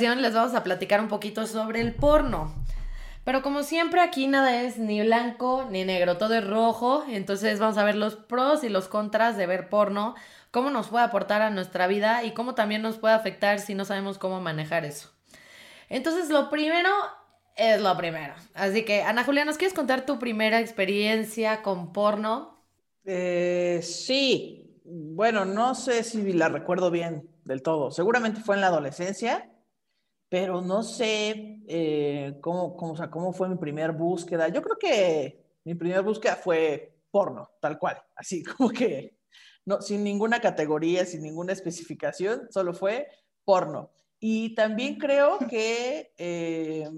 les vamos a platicar un poquito sobre el porno. Pero como siempre aquí nada es ni blanco ni negro, todo es rojo, entonces vamos a ver los pros y los contras de ver porno, cómo nos puede aportar a nuestra vida y cómo también nos puede afectar si no sabemos cómo manejar eso. Entonces lo primero es lo primero. Así que Ana Julia, ¿nos quieres contar tu primera experiencia con porno? Eh, sí, bueno, no sé si la recuerdo bien del todo. Seguramente fue en la adolescencia, pero no sé eh, cómo, cómo, cómo fue mi primera búsqueda. Yo creo que mi primera búsqueda fue porno, tal cual, así como que no, sin ninguna categoría, sin ninguna especificación, solo fue porno. Y también creo que, eh,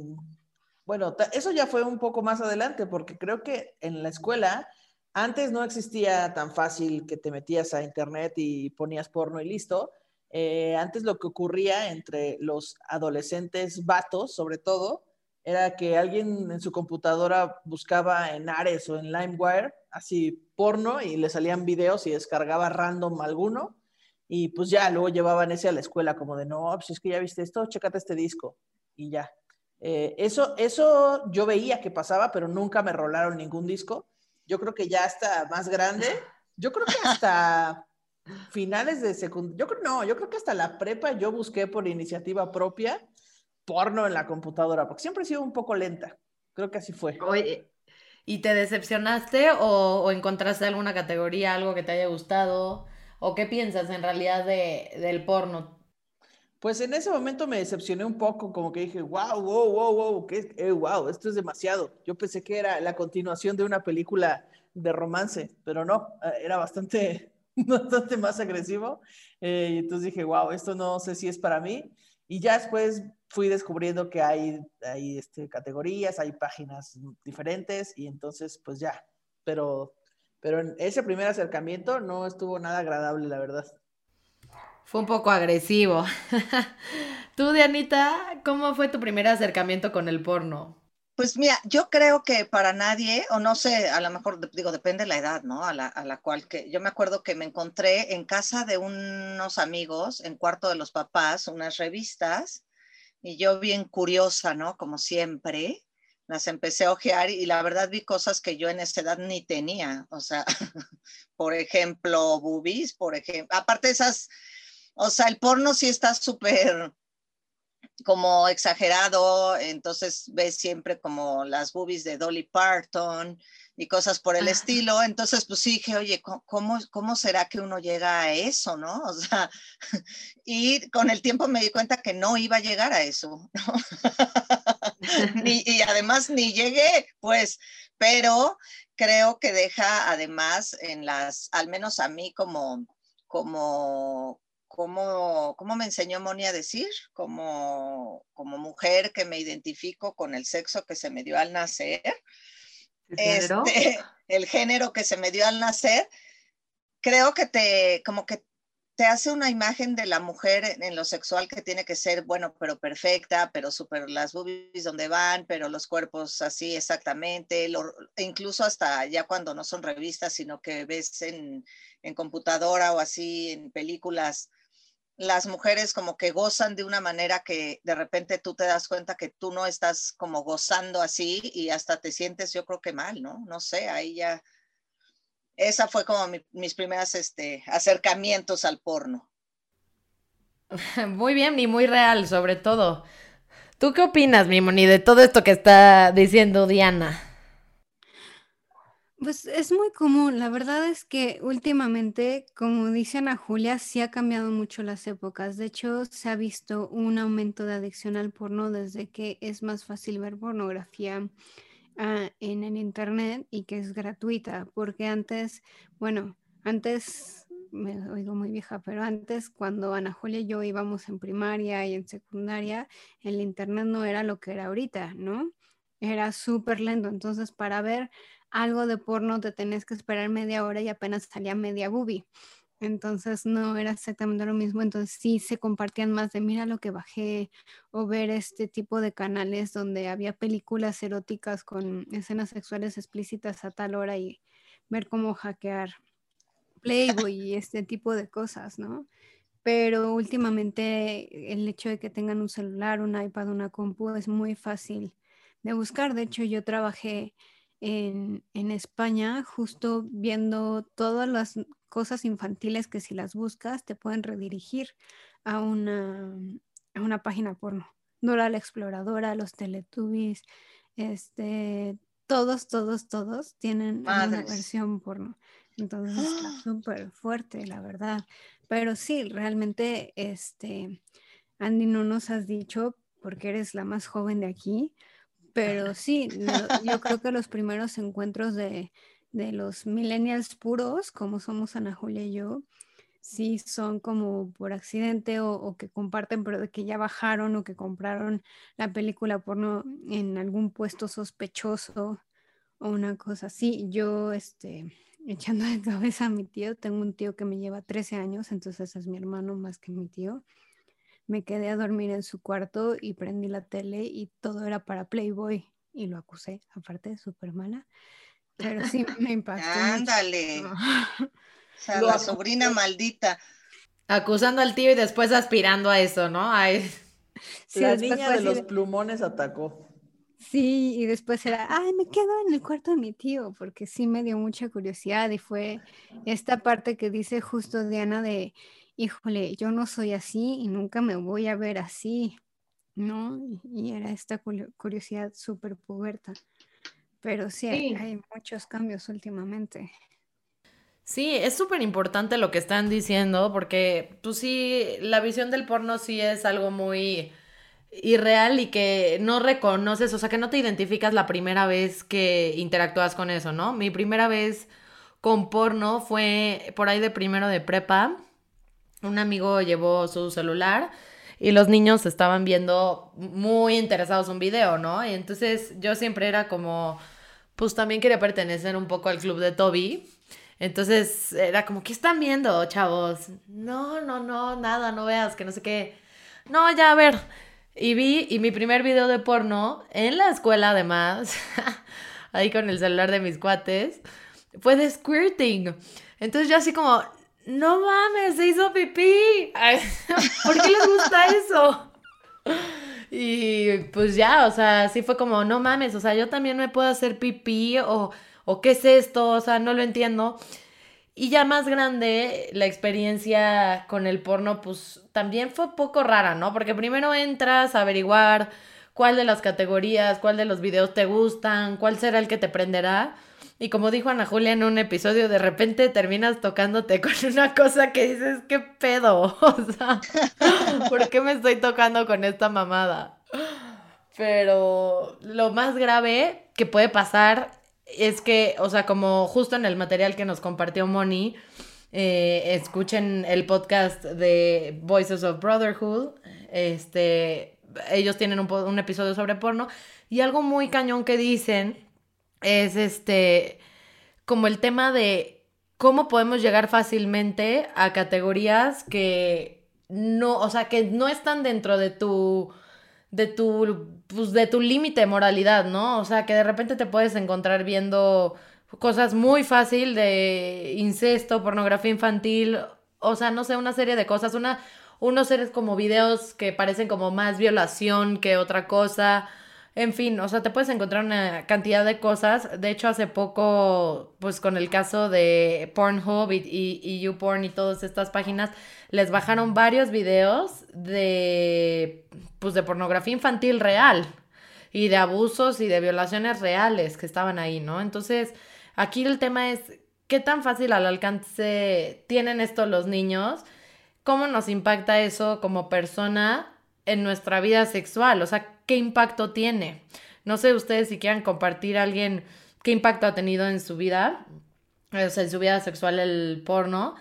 bueno, eso ya fue un poco más adelante, porque creo que en la escuela antes no existía tan fácil que te metías a internet y ponías porno y listo. Eh, antes lo que ocurría entre los adolescentes vatos, sobre todo, era que alguien en su computadora buscaba en Ares o en LimeWire así porno y le salían videos y descargaba random alguno y pues ya luego llevaban ese a la escuela como de no, pues es que ya viste esto, chécate este disco y ya. Eh, eso, eso yo veía que pasaba, pero nunca me rolaron ningún disco yo creo que ya está más grande, yo creo que hasta finales de secundaria, yo creo, no, yo creo que hasta la prepa yo busqué por iniciativa propia porno en la computadora, porque siempre he sido un poco lenta, creo que así fue. Oye, ¿y te decepcionaste o, o encontraste alguna categoría, algo que te haya gustado? ¿O qué piensas en realidad de, del porno? Pues en ese momento me decepcioné un poco, como que dije, wow, wow, wow, wow, ¿qué, wow, esto es demasiado. Yo pensé que era la continuación de una película de romance, pero no, eh, era bastante, bastante más agresivo. Eh, y entonces dije, wow, esto no sé si es para mí. Y ya después fui descubriendo que hay, hay este, categorías, hay páginas diferentes y entonces pues ya, pero, pero en ese primer acercamiento no estuvo nada agradable, la verdad. Fue un poco agresivo. Tú, Dianita, ¿cómo fue tu primer acercamiento con el porno? Pues mira, yo creo que para nadie, o no sé, a lo mejor digo, depende de la edad, ¿no? A la, a la cual que yo me acuerdo que me encontré en casa de unos amigos, en cuarto de los papás, unas revistas, y yo bien curiosa, ¿no? Como siempre, las empecé a ojear y la verdad vi cosas que yo en esa edad ni tenía, o sea, por ejemplo, boobies, por ejemplo, aparte esas o sea, el porno sí está súper como exagerado, entonces ves siempre como las boobies de Dolly Parton y cosas por el estilo. Entonces, pues sí dije, oye, ¿cómo, ¿cómo será que uno llega a eso, no? O sea, y con el tiempo me di cuenta que no iba a llegar a eso, ¿no? y además ni llegué, pues, pero creo que deja además en las, al menos a mí como, como, cómo, cómo me enseñó Moni a decir, como, como mujer que me identifico con el sexo que se me dio al nacer, ¿El género? Este, el género que se me dio al nacer, creo que te, como que te hace una imagen de la mujer en lo sexual que tiene que ser, bueno, pero perfecta, pero súper las boobies donde van, pero los cuerpos así exactamente, incluso hasta ya cuando no son revistas, sino que ves en, en computadora o así en películas las mujeres como que gozan de una manera que de repente tú te das cuenta que tú no estás como gozando así y hasta te sientes yo creo que mal, ¿no? No sé, ahí ya, esa fue como mis primeros este, acercamientos al porno. Muy bien y muy real sobre todo. ¿Tú qué opinas, Mimoni, de todo esto que está diciendo Diana? Pues es muy común, la verdad es que últimamente, como dice Ana Julia, sí ha cambiado mucho las épocas. De hecho, se ha visto un aumento de adicción al porno desde que es más fácil ver pornografía ah, en el internet y que es gratuita, porque antes, bueno, antes, me oigo muy vieja, pero antes cuando Ana Julia y yo íbamos en primaria y en secundaria, el internet no era lo que era ahorita, ¿no? Era súper lento, entonces para ver algo de porno te tenías que esperar media hora y apenas salía media boobie. Entonces no era exactamente lo mismo. Entonces sí se compartían más de mira lo que bajé o ver este tipo de canales donde había películas eróticas con escenas sexuales explícitas a tal hora y ver cómo hackear Playboy y este tipo de cosas, ¿no? Pero últimamente el hecho de que tengan un celular, un iPad, una compu es muy fácil de buscar. De hecho, yo trabajé en, en España justo viendo todas las cosas infantiles que si las buscas te pueden redirigir a una, a una página porno. Dora la Exploradora, los Teletubbies, este, todos, todos, todos tienen una versión porno. Entonces está ¡Ah! súper fuerte, la verdad. Pero sí, realmente, este, Andy, no nos has dicho, porque eres la más joven de aquí, pero sí, yo creo que los primeros encuentros de, de los millennials puros, como somos Ana Julia y yo, sí son como por accidente o, que comparten, pero de que ya bajaron o que compraron la película porno en algún puesto sospechoso o una cosa así. Yo, este, echando de cabeza a mi tío, tengo un tío que me lleva 13 años, entonces es mi hermano más que mi tío. Me quedé a dormir en su cuarto y prendí la tele y todo era para Playboy y lo acusé, aparte, súper mala. Pero sí me impactó. Ándale. O sea, la sobrina maldita. Acusando al tío y después aspirando a eso, ¿no? la niña de los plumones atacó. Sí, y después era, ay, me quedo en el cuarto de mi tío, porque sí me dio mucha curiosidad y fue esta parte que dice justo Diana de, híjole, yo no soy así y nunca me voy a ver así, ¿no? Y era esta curiosidad súper puberta. Pero sí, hay muchos cambios últimamente. Sí, es súper importante lo que están diciendo porque, pues sí, la visión del porno sí es algo muy irreal y que no reconoces, o sea, que no te identificas la primera vez que interactúas con eso, ¿no? Mi primera vez con porno fue por ahí de primero de prepa. Un amigo llevó su celular y los niños estaban viendo muy interesados un video, ¿no? Y entonces yo siempre era como, pues también quería pertenecer un poco al club de Toby. Entonces era como, ¿qué están viendo, chavos? No, no, no, nada, no veas, que no sé qué. No, ya, a ver. Y vi, y mi primer video de porno, en la escuela además, ahí con el celular de mis cuates, fue de squirting. Entonces yo así como, no mames, se hizo pipí. ¿Por qué les gusta eso? Y pues ya, o sea, sí fue como, no mames, o sea, yo también me puedo hacer pipí o o qué es esto, o sea, no lo entiendo. Y ya más grande, la experiencia con el porno, pues también fue poco rara, ¿no? Porque primero entras a averiguar cuál de las categorías, cuál de los videos te gustan, cuál será el que te prenderá. Y como dijo Ana Julia en un episodio, de repente terminas tocándote con una cosa que dices, ¿qué pedo? O sea, ¿por qué me estoy tocando con esta mamada? Pero lo más grave que puede pasar es que, o sea, como justo en el material que nos compartió Moni, eh, escuchen el podcast de Voices of Brotherhood. Este, ellos tienen un, un, episodio sobre porno. Y algo muy cañón que dicen es este, como el tema de cómo podemos llegar fácilmente a categorías que no, o sea, que no están dentro de tu de tu, pues, de tu límite de moralidad, ¿no? O sea, que de repente te puedes encontrar viendo cosas muy fácil de incesto, pornografía infantil, o sea, no sé, una serie de cosas, una, unos seres como videos que parecen como más violación que otra cosa. En fin, o sea, te puedes encontrar una cantidad de cosas. De hecho, hace poco, pues con el caso de Pornhub y, y, y YouPorn y todas estas páginas, les bajaron varios videos de, pues, de pornografía infantil real y de abusos y de violaciones reales que estaban ahí, ¿no? Entonces, aquí el tema es, ¿qué tan fácil al alcance tienen esto los niños? ¿Cómo nos impacta eso como persona en nuestra vida sexual? O sea, ¿qué impacto tiene? No sé ustedes si quieran compartir a alguien qué impacto ha tenido en su vida, o sea, en su vida sexual el porno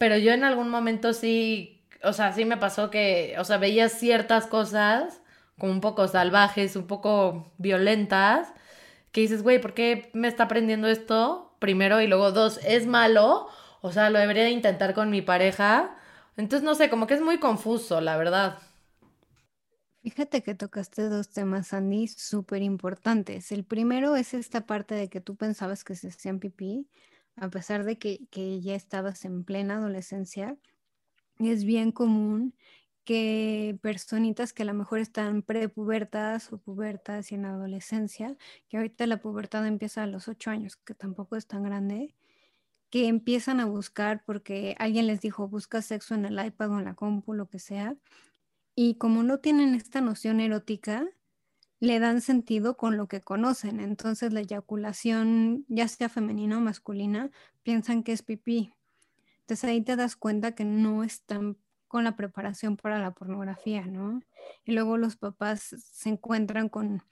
pero yo en algún momento sí, o sea, sí me pasó que, o sea, veía ciertas cosas como un poco salvajes, un poco violentas, que dices, güey, ¿por qué me está aprendiendo esto? Primero y luego dos, ¿es malo? O sea, lo debería de intentar con mi pareja. Entonces, no sé, como que es muy confuso, la verdad. Fíjate que tocaste dos temas, Andy, súper importantes. El primero es esta parte de que tú pensabas que se hacían pipí a pesar de que, que ya estabas en plena adolescencia, es bien común que personitas que a lo mejor están prepubertas o pubertas y en adolescencia, que ahorita la pubertad empieza a los ocho años, que tampoco es tan grande, que empiezan a buscar porque alguien les dijo busca sexo en el iPad o en la compu, lo que sea, y como no tienen esta noción erótica, le dan sentido con lo que conocen. Entonces la eyaculación, ya sea femenina o masculina, piensan que es pipí. Entonces ahí te das cuenta que no están con la preparación para la pornografía, ¿no? Y luego los papás se encuentran con,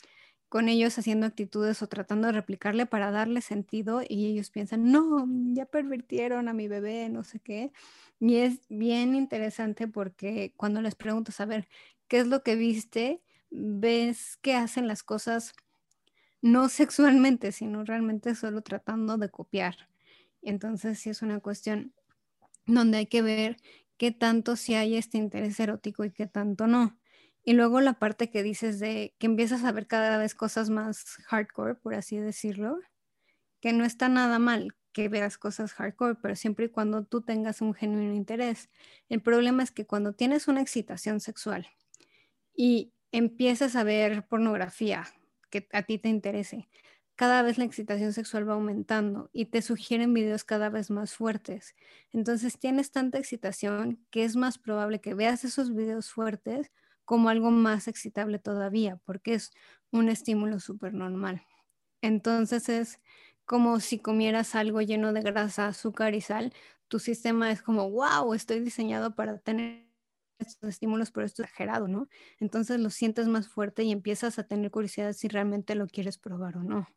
con ellos haciendo actitudes o tratando de replicarle para darle sentido y ellos piensan, no, ya pervirtieron a mi bebé, no sé qué. Y es bien interesante porque cuando les pregunto, a ver, ¿qué es lo que viste? Ves que hacen las cosas no sexualmente, sino realmente solo tratando de copiar. Entonces sí es una cuestión donde hay que ver qué tanto si hay este interés erótico y qué tanto no. Y luego la parte que dices de que empiezas a ver cada vez cosas más hardcore, por así decirlo, que no está nada mal que veas cosas hardcore, pero siempre y cuando tú tengas un genuino interés. El problema es que cuando tienes una excitación sexual y empiezas a ver pornografía que a ti te interese, cada vez la excitación sexual va aumentando y te sugieren videos cada vez más fuertes. Entonces tienes tanta excitación que es más probable que veas esos videos fuertes como algo más excitable todavía, porque es un estímulo súper normal. Entonces es como si comieras algo lleno de grasa, azúcar y sal. Tu sistema es como, wow, estoy diseñado para tener estos estímulos, pero esto es exagerado, ¿no? Entonces lo sientes más fuerte y empiezas a tener curiosidad si realmente lo quieres probar o no.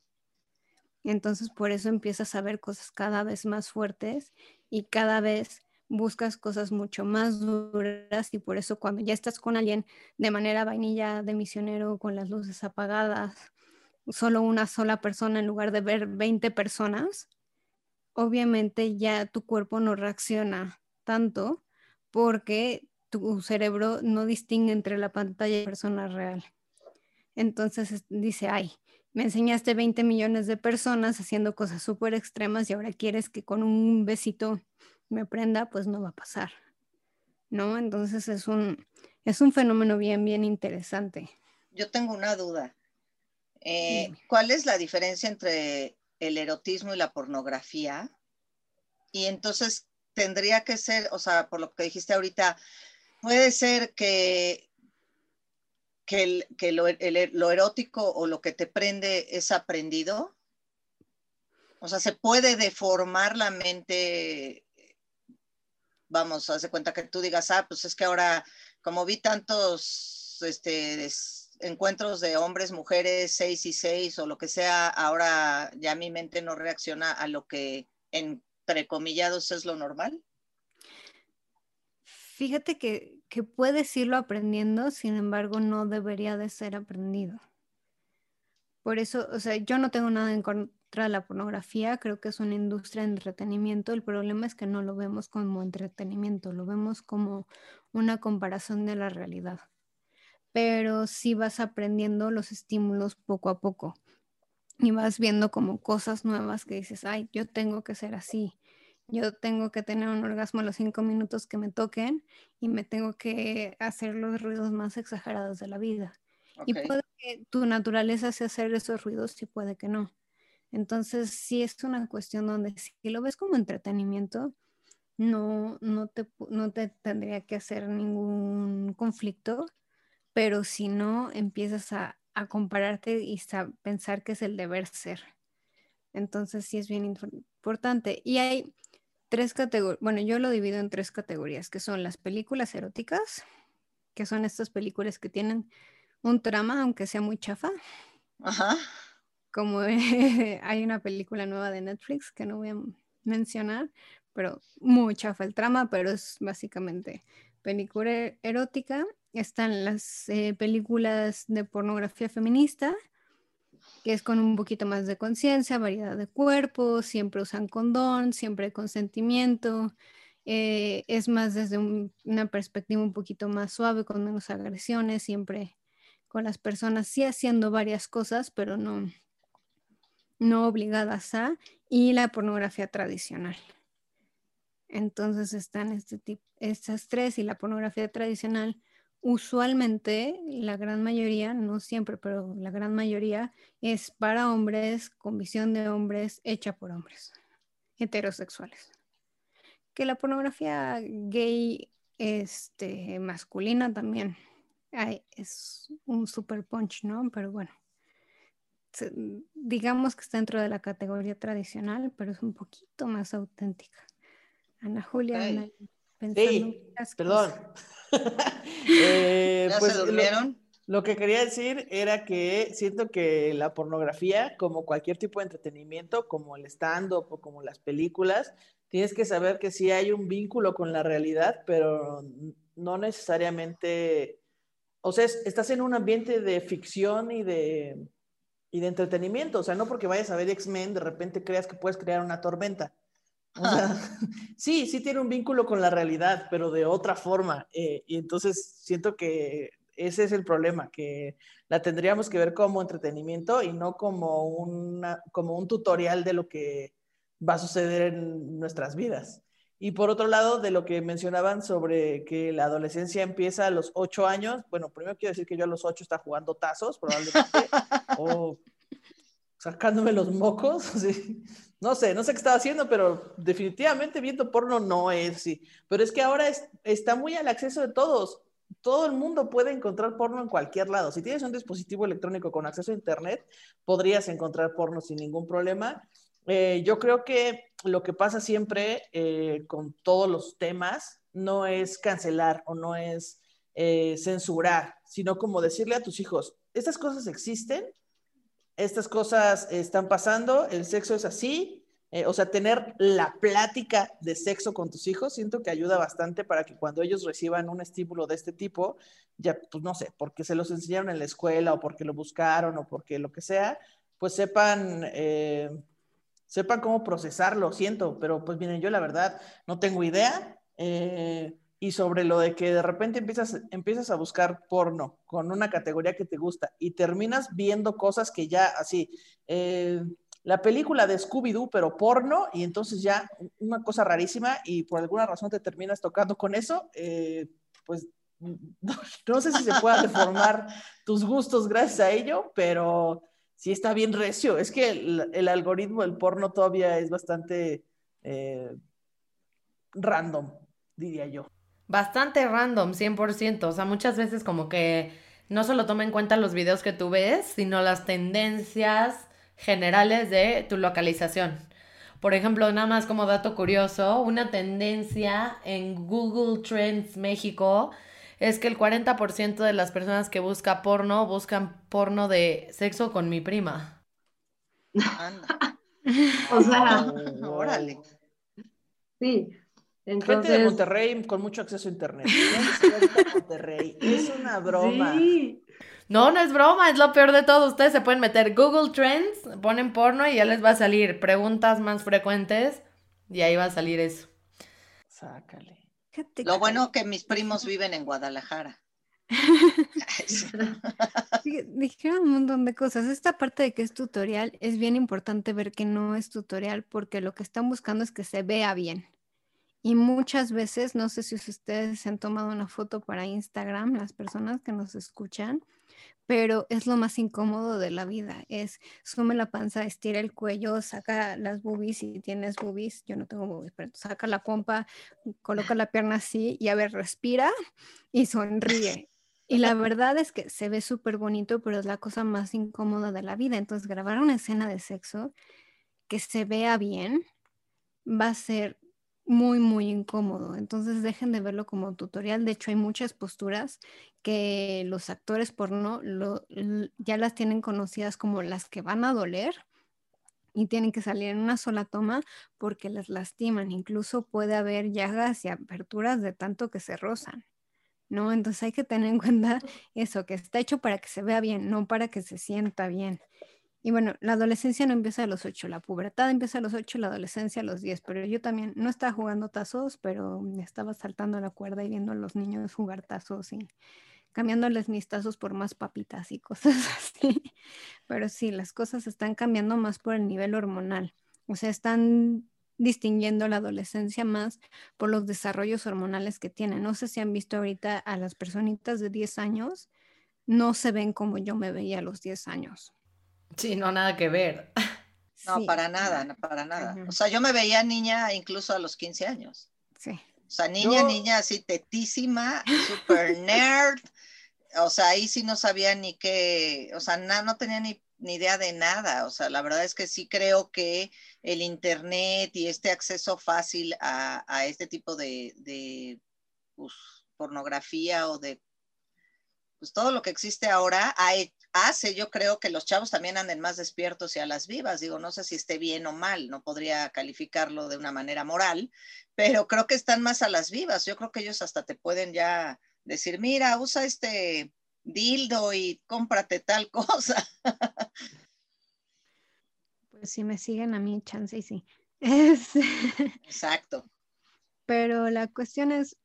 Entonces por eso empiezas a ver cosas cada vez más fuertes y cada vez buscas cosas mucho más duras y por eso cuando ya estás con alguien de manera vainilla de misionero con las luces apagadas, solo una sola persona en lugar de ver 20 personas, obviamente ya tu cuerpo no reacciona tanto porque tu cerebro no distingue entre la pantalla y la persona real. Entonces dice, ay, me enseñaste 20 millones de personas haciendo cosas súper extremas y ahora quieres que con un besito me prenda, pues no va a pasar. ¿No? Entonces es un, es un fenómeno bien, bien interesante. Yo tengo una duda. Eh, ¿Cuál es la diferencia entre el erotismo y la pornografía? Y entonces tendría que ser, o sea, por lo que dijiste ahorita, puede ser que que, lo, erótico o lo que te prende es aprendido? O sea, ¿se puede deformar la mente? Vamos, hace cuenta que tú digas, ah, pues es que ahora, como vi tantos este, encuentros de hombres, mujeres, seis y seis o lo que sea, ahora ya mi mente no reacciona a lo que, entre comillados, es lo normal. Fíjate que, que puedes irlo aprendiendo, sin embargo, no debería de ser aprendido. Por eso, o sea, yo no tengo nada en contra la pornografía, creo que es una industria de entretenimiento. El problema es que no lo vemos como entretenimiento, lo vemos como una comparación de la realidad. Pero sí vas aprendiendo los estímulos poco a poco y vas viendo como cosas nuevas que dices, ay, yo tengo que ser así, yo tengo que tener un orgasmo a los cinco minutos que me toquen y me tengo que hacer los ruidos más exagerados de la vida. Y puede que tu naturaleza sea hacer esos ruidos y puede que no. Entonces, sí es una cuestión donde si lo ves como entretenimiento, no, no, te, no te tendría que hacer ningún conflicto, pero si no, empiezas a, a compararte y a pensar que es el deber ser. Entonces, sí es bien importante. Y hay tres categorías, bueno, yo lo divido en tres categorías, que son las películas eróticas, que son estas películas que tienen un trama, aunque sea muy chafa. Ajá. Como hay una película nueva de Netflix que no voy a mencionar, pero muy chafa el trama, pero es básicamente película erótica. Están las eh, películas de pornografía feminista, que es con un poquito más de conciencia, variedad de cuerpos, siempre usan condón, siempre hay consentimiento, eh, es más desde una perspectiva un poquito más suave, con menos agresiones, siempre con las personas, sí haciendo varias cosas, pero no, no obligadas a, y la pornografía tradicional. Entonces están este tipo, estas tres y la pornografía tradicional. Usualmente, la gran mayoría, no siempre, pero la gran mayoría es para hombres, con visión de hombres, hecha por hombres heterosexuales. Que la pornografía gay este, masculina también es un super punch, ¿no? Pero bueno, digamos que está dentro de la categoría tradicional, pero es un poquito más auténtica. Ana Julia, pensando sí, perdón. eh, ¿Ya pues, se durmieron? Lo, que quería decir era que siento que la pornografía, como cualquier tipo de entretenimiento, como el stand-up o como las películas, tienes que saber que sí hay un vínculo con la realidad, pero no necesariamente, o sea, estás en un ambiente de ficción y de, y de entretenimiento, o sea, no porque vayas a ver X-Men, de repente creas que puedes crear una tormenta. sí, sí tiene un vínculo con la realidad, pero de otra forma. Eh, y entonces siento que ese es el problema, que la tendríamos que ver como entretenimiento y no como, una, como un tutorial de lo que va a suceder en nuestras vidas. Y por otro lado, de lo que mencionaban sobre que la adolescencia empieza a los ocho años, bueno, primero quiero decir que yo a los ocho estaba jugando tazos, probablemente, o sacándome los mocos, no sé, no sé qué estaba haciendo, pero definitivamente viendo porno no es así. Pero es que ahora está muy al acceso de todos. Todo el mundo puede encontrar porno en cualquier lado. Si tienes un dispositivo electrónico con acceso a Internet, podrías encontrar porno sin ningún problema. Eh, yo creo que lo que pasa siempre eh, con todos los temas no es cancelar o no es eh, censurar, sino como decirle a tus hijos, estas cosas existen, estas cosas están pasando, el sexo es así, eh, o sea, tener la plática de sexo con tus hijos, siento que ayuda bastante para que cuando ellos reciban un estímulo de este tipo, ya, pues no sé, porque se los enseñaron en la escuela o porque lo buscaron o porque lo que sea, pues sepan, eh, sepan cómo procesarlo, siento, pero pues miren, yo la verdad no tengo idea. Eh, y sobre lo de que de repente empiezas, empiezas a buscar porno con una categoría que te gusta y terminas viendo cosas que ya así, eh, la película de Scooby-Doo, pero porno, y entonces ya una cosa rarísima y por alguna razón te terminas tocando con eso, eh, pues no, sé si se pueda deformar tus gustos gracias a ello, pero sí está bien recio. Es que el, algoritmo del porno todavía es bastante eh, random, diría yo bastante random, 100%. O sea, muchas veces como que no solo toma en cuenta los videos que tú ves, sino las tendencias generales de tu localización. Por ejemplo, nada más como dato curioso, una tendencia en Google Trends México es que el 40% de las personas que buscan porno buscan porno de sexo con mi prima. o sea, órale. Sí, Gente de Monterrey con mucho acceso a internet. Monterrey. Es una broma. No, no es broma, es lo peor de todo. Ustedes se pueden meter Google Trends, ponen porno y ya les va a salir preguntas más frecuentes y ahí va a salir eso. Sácale. Lo bueno que mis primos viven en Guadalajara. Dijeron un montón de cosas. Esta parte de que es tutorial es bien importante ver que no es tutorial porque lo que están buscando es que se vea bien. Y muchas veces, no sé si ustedes se han tomado una foto para Instagram, las personas que nos escuchan, pero es lo más incómodo de la vida. Es sume la panza, estira el cuello, saca las boobies si tienes boobies. Yo no tengo boobies, pero saca la pompa, coloca la pierna así y a ver, respira y sonríe. Y la verdad es que se ve súper bonito, pero es la cosa más incómoda de la vida. Entonces, grabar una escena de sexo que se vea bien va a ser muy, muy incómodo. Entonces dejen de verlo como tutorial. De hecho, hay muchas posturas que los actores porno lo, ya las tienen conocidas como las que van a doler y tienen que salir en una sola toma porque les lastiman. Incluso puede haber llagas y aperturas de tanto que se rozan. ¿No? Entonces hay que tener en cuenta eso, que está hecho para que se vea bien, no para que se sienta bien. Y bueno, la adolescencia no empieza a los 8, la pubertad empieza a los 8, la adolescencia a los 10, pero yo también no estaba jugando tazos, pero estaba saltando la cuerda y viendo a los niños jugar tazos y cambiándoles mis tazos por más papitas y cosas así. Pero sí, las cosas están cambiando más por el nivel hormonal. O sea, están distinguiendo la adolescencia más por los desarrollos hormonales que tienen. No sé si han visto ahorita a las personitas de 10 años, no se ven como yo me veía a los 10 años. Sí, no, nada que ver. No, para nada, no, para nada. O sea, yo me veía niña incluso a los 15 años. Sí. O sea, niña, niña así tetísima, super nerd. O sea, ahí sí no sabía ni qué, o sea, no tenía ni, idea de nada. O sea, la verdad es que sí creo que el Internet y este acceso fácil a, este tipo de, de pues, pornografía o de pues todo lo que existe ahora hace, yo creo que los chavos también anden más despiertos y a las vivas. Digo, no sé si esté bien o mal, no podría calificarlo de una manera moral, pero creo que están más a las vivas. Yo creo que ellos hasta te pueden ya decir, mira, usa este dildo y cómprate tal cosa. Pues si me siguen a mí, chance y sí. Exacto. Pero la cuestión es,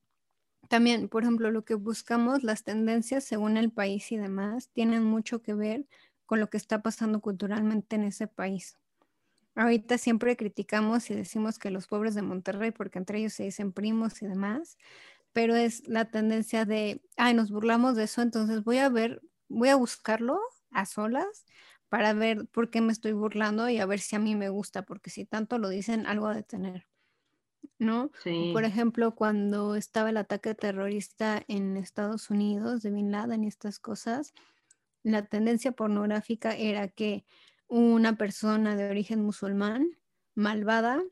también, por ejemplo, lo que buscamos, las tendencias según el país y demás, tienen mucho que ver con lo que está pasando culturalmente en ese país. Ahorita siempre criticamos y decimos que los pobres de Monterrey, porque entre ellos se dicen primos y demás, pero es la tendencia de, ay, nos burlamos de eso, entonces voy a ver, voy a buscarlo a solas para ver por qué me estoy burlando y a ver si a mí me gusta, porque si tanto lo dicen, algo de tener. ¿No? Por ejemplo, cuando estaba el ataque terrorista en Estados Unidos de Bin Laden y estas cosas, la tendencia pornográfica era que una persona de origen musulmán, malvada,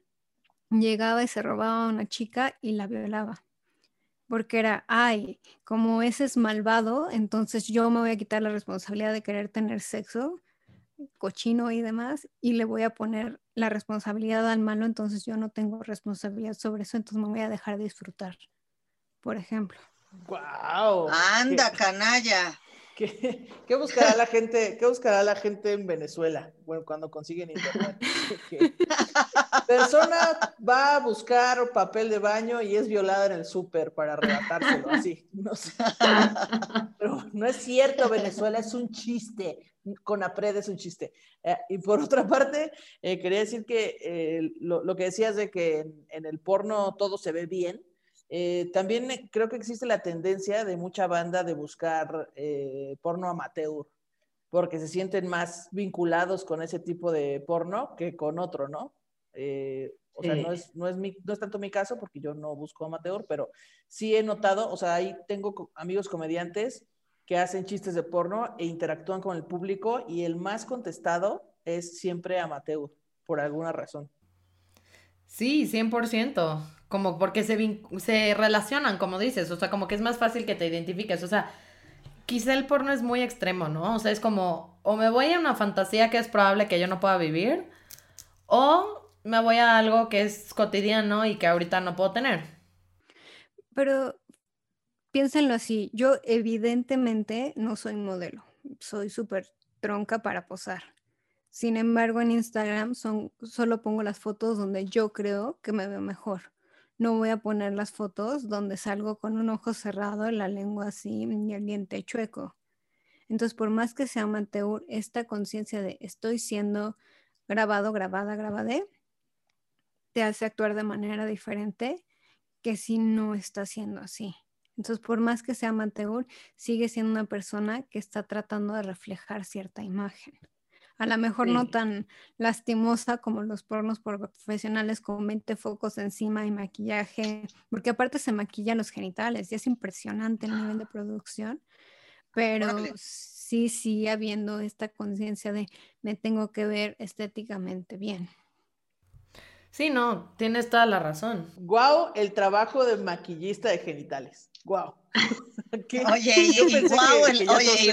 llegaba y se robaba a una chica y la violaba. Porque era, ay, como ese es malvado, entonces yo me voy a quitar la responsabilidad de querer tener sexo cochino y demás, y le voy a poner la responsabilidad al malo, entonces yo no tengo responsabilidad sobre eso, entonces me voy a dejar de disfrutar, por ejemplo. ¡Wow! ¡Anda, canalla! ¿Qué, ¿Qué, buscará la gente, ¿Qué buscará la gente en Venezuela? Bueno, cuando consiguen internet. Persona va a buscar papel de baño y es violada en el súper para arrebatárselo, así. No sé. Pero no es cierto, Venezuela es un chiste. Con APRED es un chiste. Eh, y por otra parte, eh, quería decir que eh, lo, que decías de que en el porno todo se ve bien, eh, también creo que existe la tendencia de mucha banda de buscar porno amateur, porque se sienten más vinculados con ese tipo de porno que con otro, ¿no? O sea, no es, no, es no es tanto mi caso porque yo no busco amateur, pero sí he notado, o sea, ahí tengo amigos comediantes que hacen chistes de porno e interactúan con el público y el más contestado es siempre amateur, por alguna razón. Sí, 100% como porque se, se relacionan, como dices, o sea, como que es más fácil que te identifiques, o sea, quizá el porno es muy extremo, ¿no? O sea, es como, o me voy a una fantasía que es probable que yo no pueda vivir, o me voy a algo que es cotidiano y que ahorita no puedo tener. Pero piénsenlo así, yo evidentemente no soy modelo, soy súper tronca para posar. Sin embargo, en Instagram solo pongo las fotos donde yo creo que me veo mejor no voy a poner las fotos donde salgo con un ojo cerrado, la lengua así y el diente chueco. Entonces, por más que sea amateur, esta conciencia de estoy siendo grabado, grabada, grabadé, te hace actuar de manera diferente que si no está siendo así. Entonces, por más que sea amateur, sigue siendo una persona que está tratando de reflejar cierta imagen a lo mejor no tan lastimosa como los pornos profesionales con 20 focos encima y maquillaje, porque aparte se maquillan los genitales y es impresionante el nivel de producción, pero sí sigue habiendo esta conciencia de me tengo que ver estéticamente bien. Sí, no, tienes toda la razón. Guau, el trabajo de maquillista de genitales. Guau. Oye, y, guau, el, oye,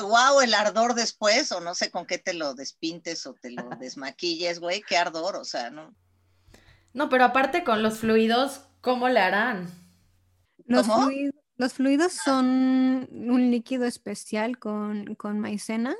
guau, el, ardor después, o no sé con qué te lo despintes o te lo desmaquilles, güey, qué ardor, o sea, ¿no? No, pero aparte con los fluidos, ¿cómo le harán? Los, Fluidos, los fluidos son un líquido especial con, con maicena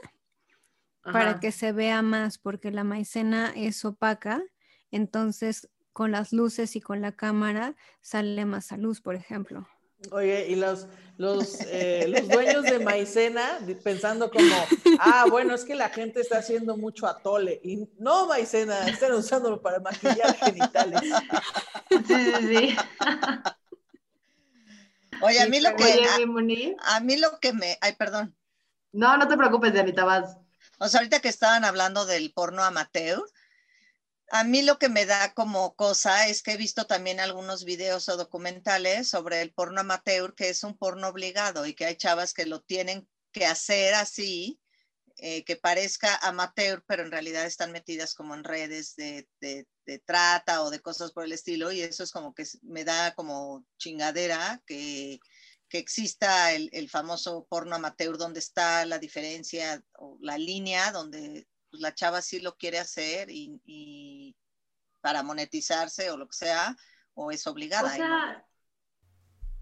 para que se vea más, porque la maicena es opaca, entonces con las luces y con la cámara sale más a luz, por ejemplo. Oye, y los, los, eh, los dueños de maicena pensando como, ah, bueno, es que la gente está haciendo mucho atole. Y no maicena, están usándolo para maquillar genitales. Sí, sí, sí. Oye, a mí lo que... Oye. A, a mí lo que me... Ay, perdón. No, no te preocupes, Dianita, vas. O sea, ahorita que estaban hablando del porno amateur, a mí lo que me da como cosa es que he visto también algunos videos o documentales sobre el porno amateur, que es un porno obligado y que hay chavas que lo tienen que hacer así, eh, que parezca amateur, pero en realidad están metidas como en redes de, de- trata o de cosas por el estilo, y eso es como que me da como chingadera que, que exista el, el famoso porno amateur, donde está la diferencia o la línea donde pues, la chava sí lo quiere hacer y, y para monetizarse o lo que sea, o es O obligada. no. sea,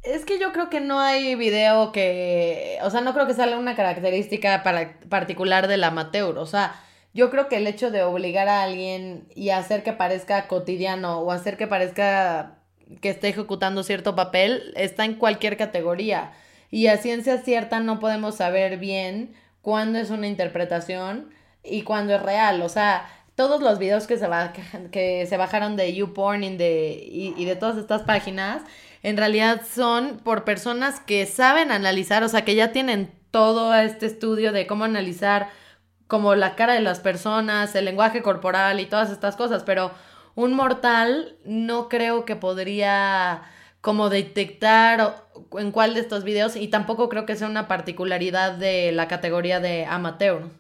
Es que yo creo que no hay video que, o sea, no creo que sea una característica para, particular del amateur, o sea, yo creo que el hecho de obligar a alguien y hacer que parezca cotidiano o hacer que parezca que esté ejecutando cierto papel está en cualquier categoría y a ciencia cierta no podemos saber bien cuándo es una interpretación y cuándo es real, o sea, todos los videos que se, que se bajaron de YouPorn y de, y, y de todas estas páginas en realidad son por personas que saben analizar, o sea, que ya tienen todo este estudio de cómo analizar como la cara de las personas, el lenguaje corporal y todas estas cosas, pero un mortal no creo que podría como detectar en cuál de estos videos y tampoco creo que sea una particularidad de la categoría de amateur.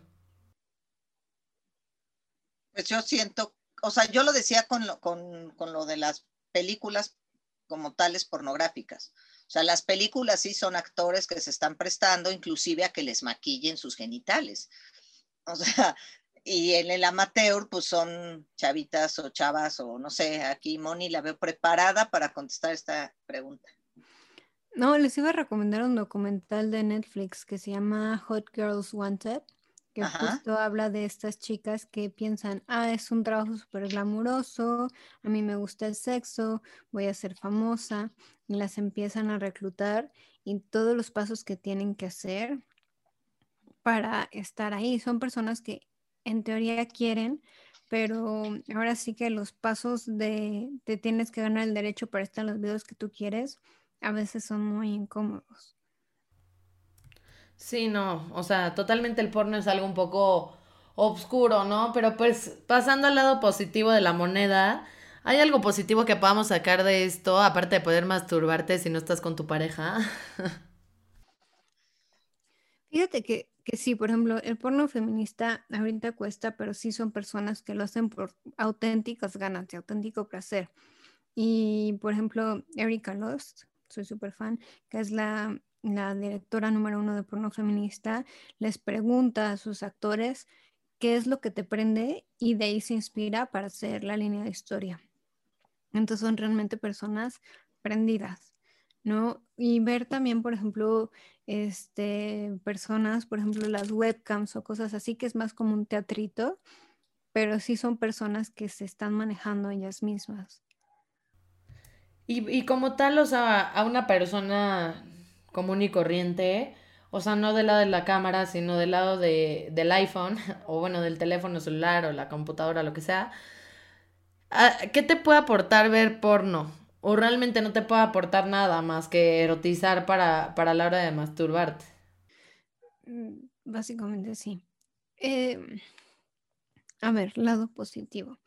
Pues yo siento, o sea, yo lo decía con lo, con, con lo de las películas como tales pornográficas. O sea, las películas sí son actores que se están prestando inclusive a que les maquillen sus genitales. O sea, y en el amateur pues son chavitas o chavas o no sé, aquí Moni la veo preparada para contestar esta pregunta. No, les iba a recomendar un documental de Netflix que se llama Hot Girls Wanted, que Ajá. justo habla de estas chicas que piensan, ah, es un trabajo súper glamuroso, a mí me gusta el sexo, voy a ser famosa, y las empiezan a reclutar y todos los pasos que tienen que hacer para estar ahí. Son personas que en teoría quieren, pero ahora sí que los pasos de te tienes que ganar el derecho para estar en los videos que tú quieres a veces son muy incómodos. Sí, no, o sea, totalmente el porno es algo un poco obscuro, ¿no? Pero pues pasando al lado positivo de la moneda, ¿hay algo positivo que podamos sacar de esto, aparte de poder masturbarte si no estás con tu pareja? Fíjate que, que sí, por ejemplo, el porno feminista ahorita cuesta, pero sí son personas que lo hacen por auténticas ganas, de auténtico placer. Y, por ejemplo, Erika Lust, soy súper fan, que es la, la directora número uno de porno feminista, les pregunta a sus actores qué es lo que te prende y de ahí se inspira para hacer la línea de historia. Entonces son realmente personas prendidas, ¿no? Y ver también, por ejemplo, este, personas, por ejemplo, las webcams o cosas así, que es más como un teatrito, pero sí son personas que se están manejando ellas mismas. Y, y como tal, o sea, a una persona común y corriente, o sea, no del lado de la cámara, sino del lado de, del iPhone, o bueno, del teléfono celular o la computadora, lo que sea, ¿a- ¿qué te puede aportar ver porno? O realmente no te puede aportar nada más que erotizar para, para la hora de masturbarte. Mm, Básicamente sí. Eh, a ver, lado positivo.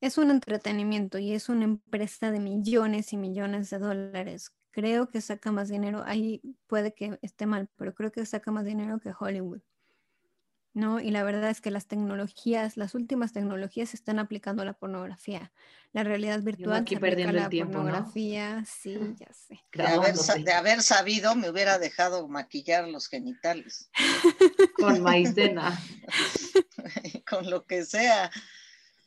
Es un entretenimiento y es una empresa de millones y millones de dólares. Creo que saca más dinero, ahí puede que esté mal, pero creo que saca más dinero que Hollywood. ¿no? Y la verdad es que las tecnologías, las últimas tecnologías se están aplicando a la pornografía. La realidad virtual aquí se aplica a el tiempo, ¿no? pornografía, sí, ya sé. De haber, de haber sabido, me hubiera dejado maquillar los genitales, con maicena. con lo que sea.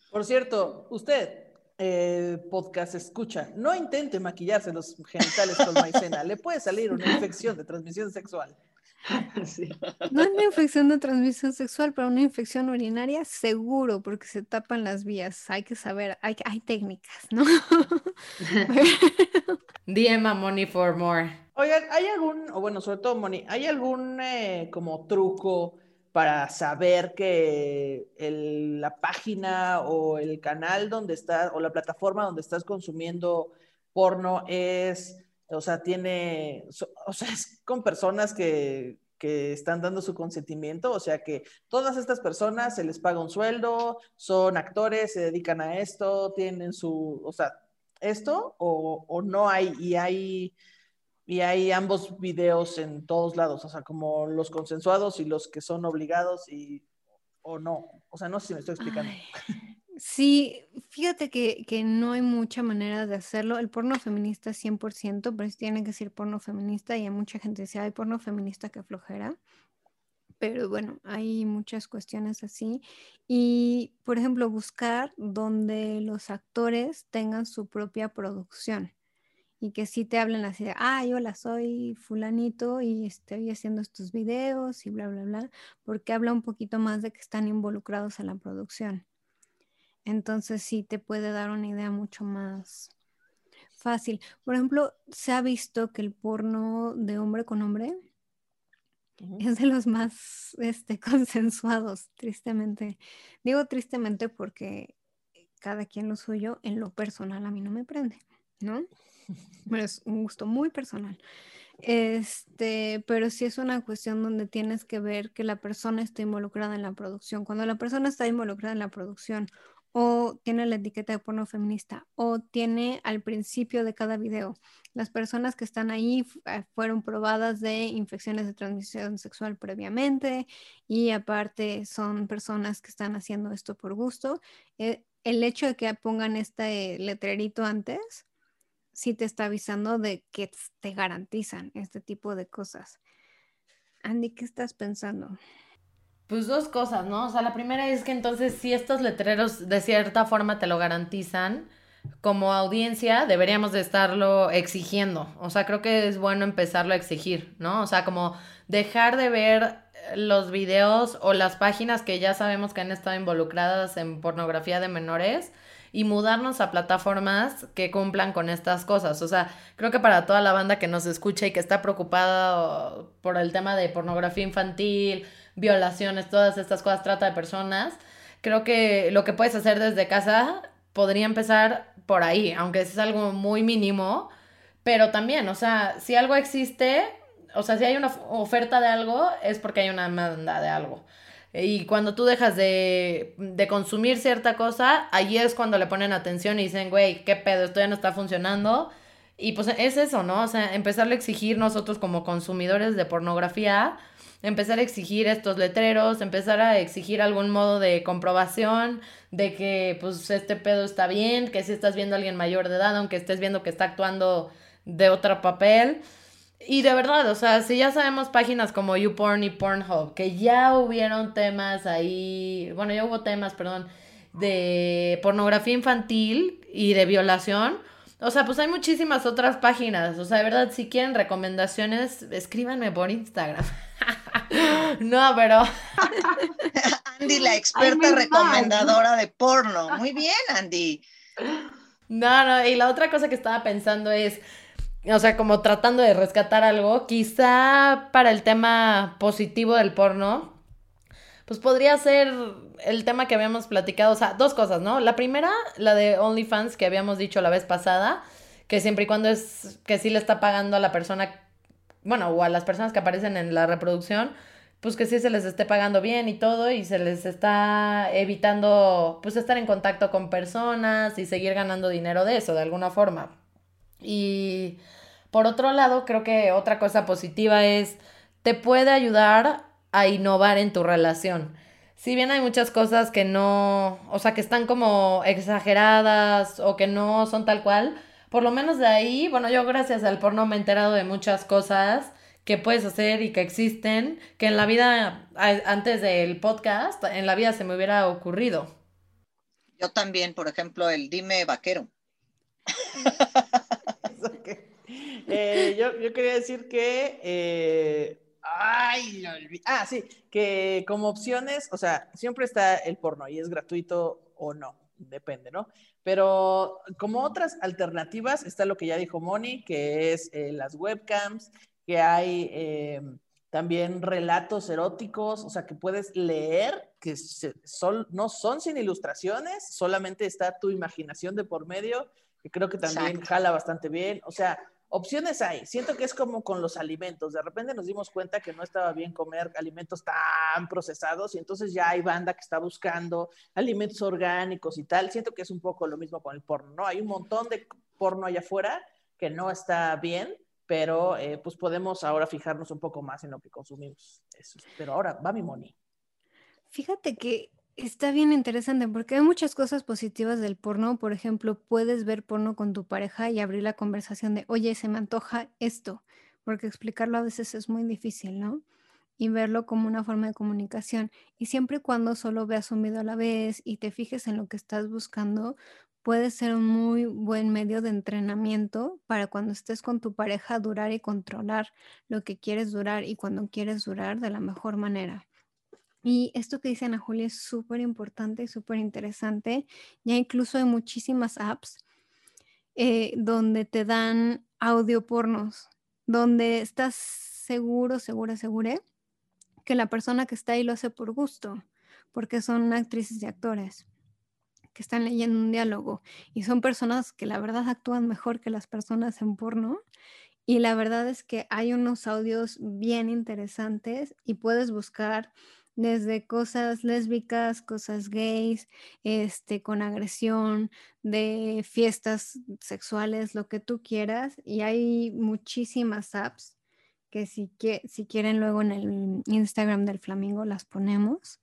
Por cierto, usted, eh, podcast escucha, no intente maquillarse los genitales con maicena, le puede salir una infección de transmisión sexual. Sí. No es una infección de transmisión sexual, pero una infección urinaria seguro, porque se tapan las vías. Hay que saber, hay, hay técnicas, ¿no? DM a Money for More. Oigan, ¿hay algún, o bueno, sobre todo, Moni, ¿hay algún eh, como truco para saber que la página o el canal donde estás, o la plataforma donde estás consumiendo porno es, o sea, tiene, o sea, es con personas que, que están dando su consentimiento, o sea, que todas estas personas se les paga un sueldo, son actores, se dedican a esto, tienen su, o sea, esto, o, o no hay, y hay y hay ambos videos en todos lados, o sea, como los consensuados y los que son obligados y o no. O sea, no sé si me estoy explicando. Ay, Sí, fíjate que, que no hay mucha manera de hacerlo. El porno feminista es 100%, pero tiene que ser porno feminista y hay mucha gente dice, hay porno feminista que flojera. Pero bueno, hay muchas cuestiones así. Y, por ejemplo, buscar donde los actores tengan su propia producción y que sí te hablen así de, ay, hola, soy fulanito y estoy haciendo estos videos y bla, bla, bla, porque habla un poquito más de que están involucrados en la producción. Entonces sí te puede dar una idea mucho más fácil. Por ejemplo, se ha visto que el porno de hombre con hombre es de los más este, consensuados, tristemente. Digo tristemente porque cada quien lo suyo, en lo personal a mí no me prende, ¿no? Pero es un gusto muy personal. Este, pero sí es una cuestión donde tienes que ver que la persona está involucrada en la producción. Cuando la persona está involucrada en la producción o tiene la etiqueta de porno feminista o tiene al principio de cada video, las personas que están ahí eh, fueron probadas de infecciones de transmisión sexual previamente y aparte son personas que están haciendo esto por gusto. eh, el hecho de que pongan este letrerito antes sí te está avisando de que te garantizan este tipo de cosas. Andy, ¿qué estás pensando? Pues dos cosas, ¿no? O sea, la primera es que entonces si estos letreros de cierta forma te lo garantizan, como audiencia deberíamos de estarlo exigiendo. O sea, creo que es bueno empezarlo a exigir, ¿no? O sea, como dejar de ver los videos o las páginas que ya sabemos que han estado involucradas en pornografía de menores y mudarnos a plataformas que cumplan con estas cosas. O sea, creo que para toda la banda que nos escucha y que está preocupada por el tema de pornografía infantil, violaciones, todas estas cosas, trata de personas, creo que lo que puedes hacer desde casa podría empezar por ahí, aunque es algo muy mínimo, pero también, o sea, si algo existe, o sea, si hay una of- oferta de algo, es porque hay una demanda de algo. Y cuando tú dejas de, de consumir cierta cosa, ahí es cuando le ponen atención y dicen, güey, qué pedo, esto ya no está funcionando. Y pues es eso, ¿no? O sea, empezarle a exigir nosotros como consumidores de pornografía, empezar a exigir estos letreros, empezar a exigir algún modo de comprobación de que pues este pedo está bien, que si estás viendo a alguien mayor de edad, aunque estés viendo que está actuando de otro papel. Y de verdad, o sea, si ya sabemos páginas como YouPorn y Pornhub, que ya hubieron temas ahí, bueno, ya hubo temas, perdón, de pornografía infantil y de violación. O sea, pues hay muchísimas otras páginas. O sea, de verdad, si quieren recomendaciones, escríbanme por Instagram. no, pero Andy, la experta recomendadora de porno. Muy bien, Andy. No, no, y la otra cosa que estaba pensando es, o sea, como tratando de rescatar algo, quizá para el tema positivo del porno, pues podría ser el tema que habíamos platicado, o sea, dos cosas, ¿no? La primera, la de OnlyFans que habíamos dicho la vez pasada, que siempre y cuando es que sí le está pagando a la persona, bueno, o a las personas que aparecen en la reproducción, pues que sí se les esté pagando bien y todo y se les está evitando pues estar en contacto con personas y seguir ganando dinero de eso de alguna forma. Y por otro lado, creo que otra cosa positiva es te puede ayudar a innovar en tu relación. Si bien hay muchas cosas que no, o sea, que están como exageradas o que no son tal cual, por lo menos de ahí, bueno, yo gracias al porno me he enterado de muchas cosas que puedes hacer y que existen, que en la vida, antes del podcast, en la vida se me hubiera ocurrido. Yo también, por ejemplo, el dime vaquero. Eh, yo, yo quería decir que. eh, ay, lo olvi- Ah, sí, que como opciones, o sea, siempre está el porno y es gratuito o no. depende, ¿no? Pero como otras alternativas está lo que ya dijo Moni, que es eh, las webcams, que hay eh, también relatos eróticos, o sea, que puedes leer, que son, no son sin ilustraciones, solamente está tu imaginación de por medio, que creo que también jala bastante bien. O sea, opciones hay. Siento que es como con los alimentos. De repente nos dimos cuenta que no estaba bien comer alimentos tan procesados y entonces ya hay banda que está buscando alimentos orgánicos y tal. Siento que es un poco lo mismo con el porno, ¿no? Hay un montón de porno allá afuera que no está bien, pero eh, pues podemos ahora fijarnos un poco más en lo que consumimos. Pero ahora va mi money. Fíjate que Está bien interesante porque hay muchas cosas positivas del porno. Por ejemplo, puedes ver porno con tu pareja y abrir la conversación de, oye, se me antoja esto, porque explicarlo a veces es muy difícil, ¿no? Y verlo como una forma de comunicación. Y siempre y cuando solo veas un video a la vez y te fijes en lo que estás buscando, puede ser un muy buen medio de entrenamiento para cuando estés con tu pareja durar y controlar lo que quieres durar y cuando quieres durar de la mejor manera. Y esto que dice Ana Julia es súper importante súper interesante. Ya incluso hay muchísimas apps eh, donde te dan audio pornos, donde estás seguro, segura, segura que la persona que está ahí lo hace por gusto, porque son actrices y actores que están leyendo un diálogo y son personas que la verdad actúan mejor que las personas en porno. Y la verdad es que hay unos audios bien interesantes y puedes buscar desde cosas lésbicas, cosas gays, este, con agresión, de fiestas sexuales, lo que tú quieras. Y hay muchísimas apps que si, que, si quieren luego en el Instagram del Flamingo las ponemos,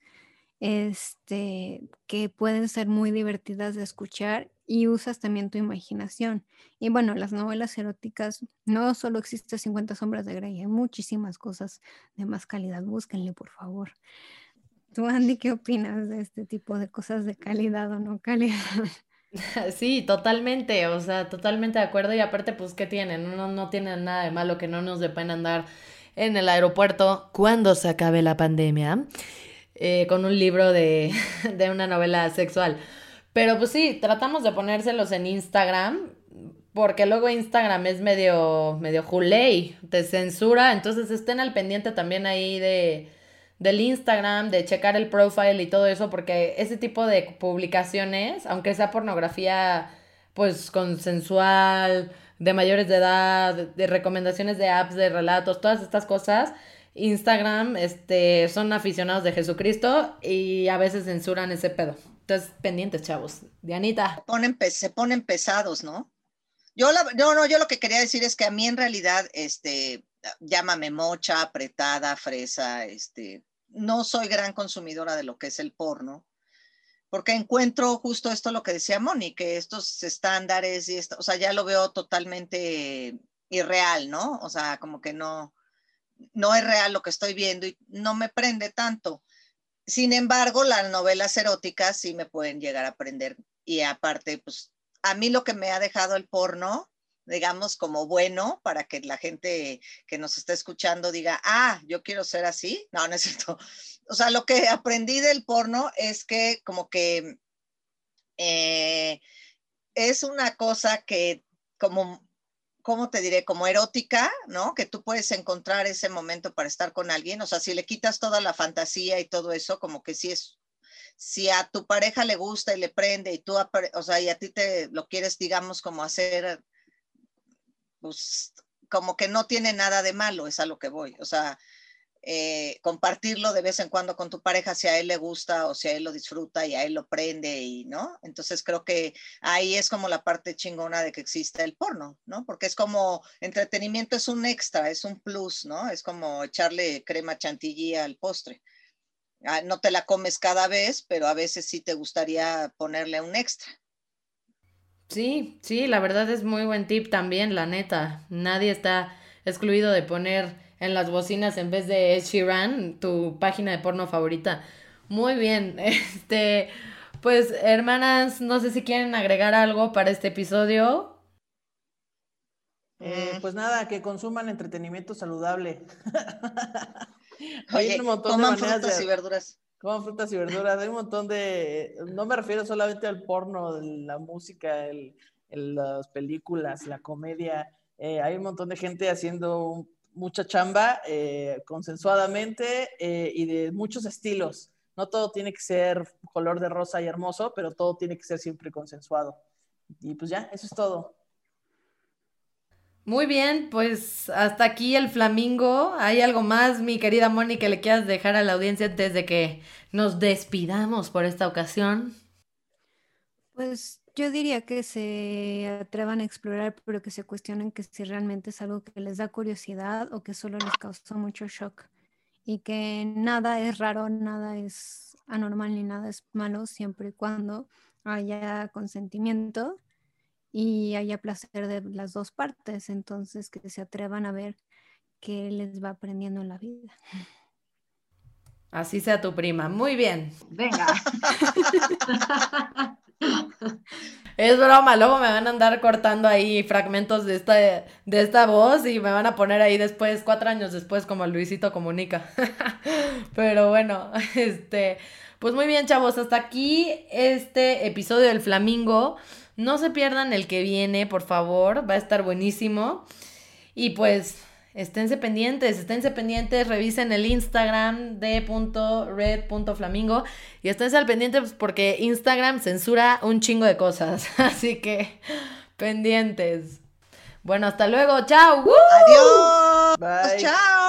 este, que pueden ser muy divertidas de escuchar y usas también tu imaginación. Y bueno, las novelas eróticas, no solo existe 50 sombras de Grey, hay muchísimas cosas de más calidad, búsquenle por favor. Tú, Andy, ¿qué opinas de este tipo de cosas de calidad o no calidad? Sí, totalmente, o sea, totalmente de acuerdo y aparte, pues, ¿qué tienen? No, no tienen nada de malo que no nos de pena andar en el aeropuerto cuando se acabe la pandemia eh, con un libro de, de una novela sexual. Pero pues sí, tratamos de ponérselos en Instagram, porque luego Instagram es medio, medio juley, te censura, entonces estén al pendiente también ahí de, del Instagram, de checar el profile y todo eso, porque ese tipo de publicaciones, aunque sea pornografía pues consensual, de mayores de edad, de recomendaciones de apps, de relatos, todas estas cosas, Instagram, este, son aficionados de Jesucristo y a veces censuran ese pedo. Entonces, pendientes, chavos. Dianita. Se ponen pesados, ¿no? Yo, no, yo lo que quería decir es que a mí en realidad, este, llámame mocha, apretada, fresa, este, no soy gran consumidora de lo que es el porno, porque encuentro justo esto lo que decía Moni, que estos estándares y esto, o sea, ya lo veo totalmente irreal, ¿no? O sea, como que no, no es real lo que estoy viendo y no me prende tanto. Sin embargo, las novelas eróticas sí me pueden llegar a aprender. Y aparte, pues a mí lo que me ha dejado el porno, digamos, como bueno, para que la gente que nos está escuchando diga, ah, yo quiero ser así. No, no es cierto. O sea, lo que aprendí del porno es que como que eh, es una cosa que como ¿cómo te diré? Como erótica, ¿no? Que tú puedes encontrar ese momento para estar con alguien. O sea, si le quitas toda la fantasía y todo eso, como que sí es, si a tu pareja le gusta y le prende y tú, o sea, y a ti te lo quieres, digamos, como hacer, pues, como que no tiene nada de malo, es a lo que voy. O sea, eh, compartirlo de vez en cuando con tu pareja si a él le gusta o si a él lo disfruta y a él lo prende y no. Entonces creo que ahí es como la parte chingona de que existe el porno, ¿no? Porque es como entretenimiento es un extra, es un plus, ¿no? Es como echarle crema chantilly al postre. Ah, no te la comes cada vez, pero a veces sí te gustaría ponerle un extra. Sí, sí, la verdad es muy buen tip también, la neta. Nadie está excluido de poner en las bocinas en vez de Ed Sheeran, tu página de porno favorita. Muy bien, este, pues hermanas, no sé si quieren agregar algo para este episodio. Eh, pues nada, que consuman entretenimiento saludable. Oye, coman frutas y verduras. Coman frutas y verduras. Hay un montón de. No me refiero solamente al porno, la música, el, el- las películas, la comedia. Eh, hay un montón de gente haciendo mucha chamba eh, consensuadamente eh, y de muchos estilos. No todo tiene que ser color de rosa y hermoso, pero todo tiene que ser siempre consensuado. Y pues ya, eso es todo. Muy bien, pues hasta aquí el flamingo. ¿Hay algo más, mi querida Moni, que le quieras dejar a la audiencia antes de que nos despidamos por esta ocasión? Pues yo diría que se atrevan a explorar, pero que se cuestionen que si realmente es algo que les da curiosidad o que solo les causó mucho shock. Y que nada es raro, nada es anormal ni nada es malo, siempre y cuando haya consentimiento y haya placer de las dos partes. Entonces, que se atrevan a ver qué les va aprendiendo en la vida. Así sea tu prima. Muy bien. Venga. Es broma, luego me van a andar cortando ahí fragmentos de esta, de esta voz y me van a poner ahí después, cuatro años después, como Luisito Comunica. Pero bueno, este, pues muy bien, chavos, hasta aquí este episodio del Flamingo. No se pierdan el que viene, por favor, va a estar buenísimo. Y pues, esténse pendientes, esténse pendientes, revisen el Instagram de punto red punto flamingo y esténse al pendiente pues, porque Instagram censura un chingo de cosas. Así que, pendientes. Bueno, hasta luego, chao. ¡Woo! Adiós. Bye. Chao.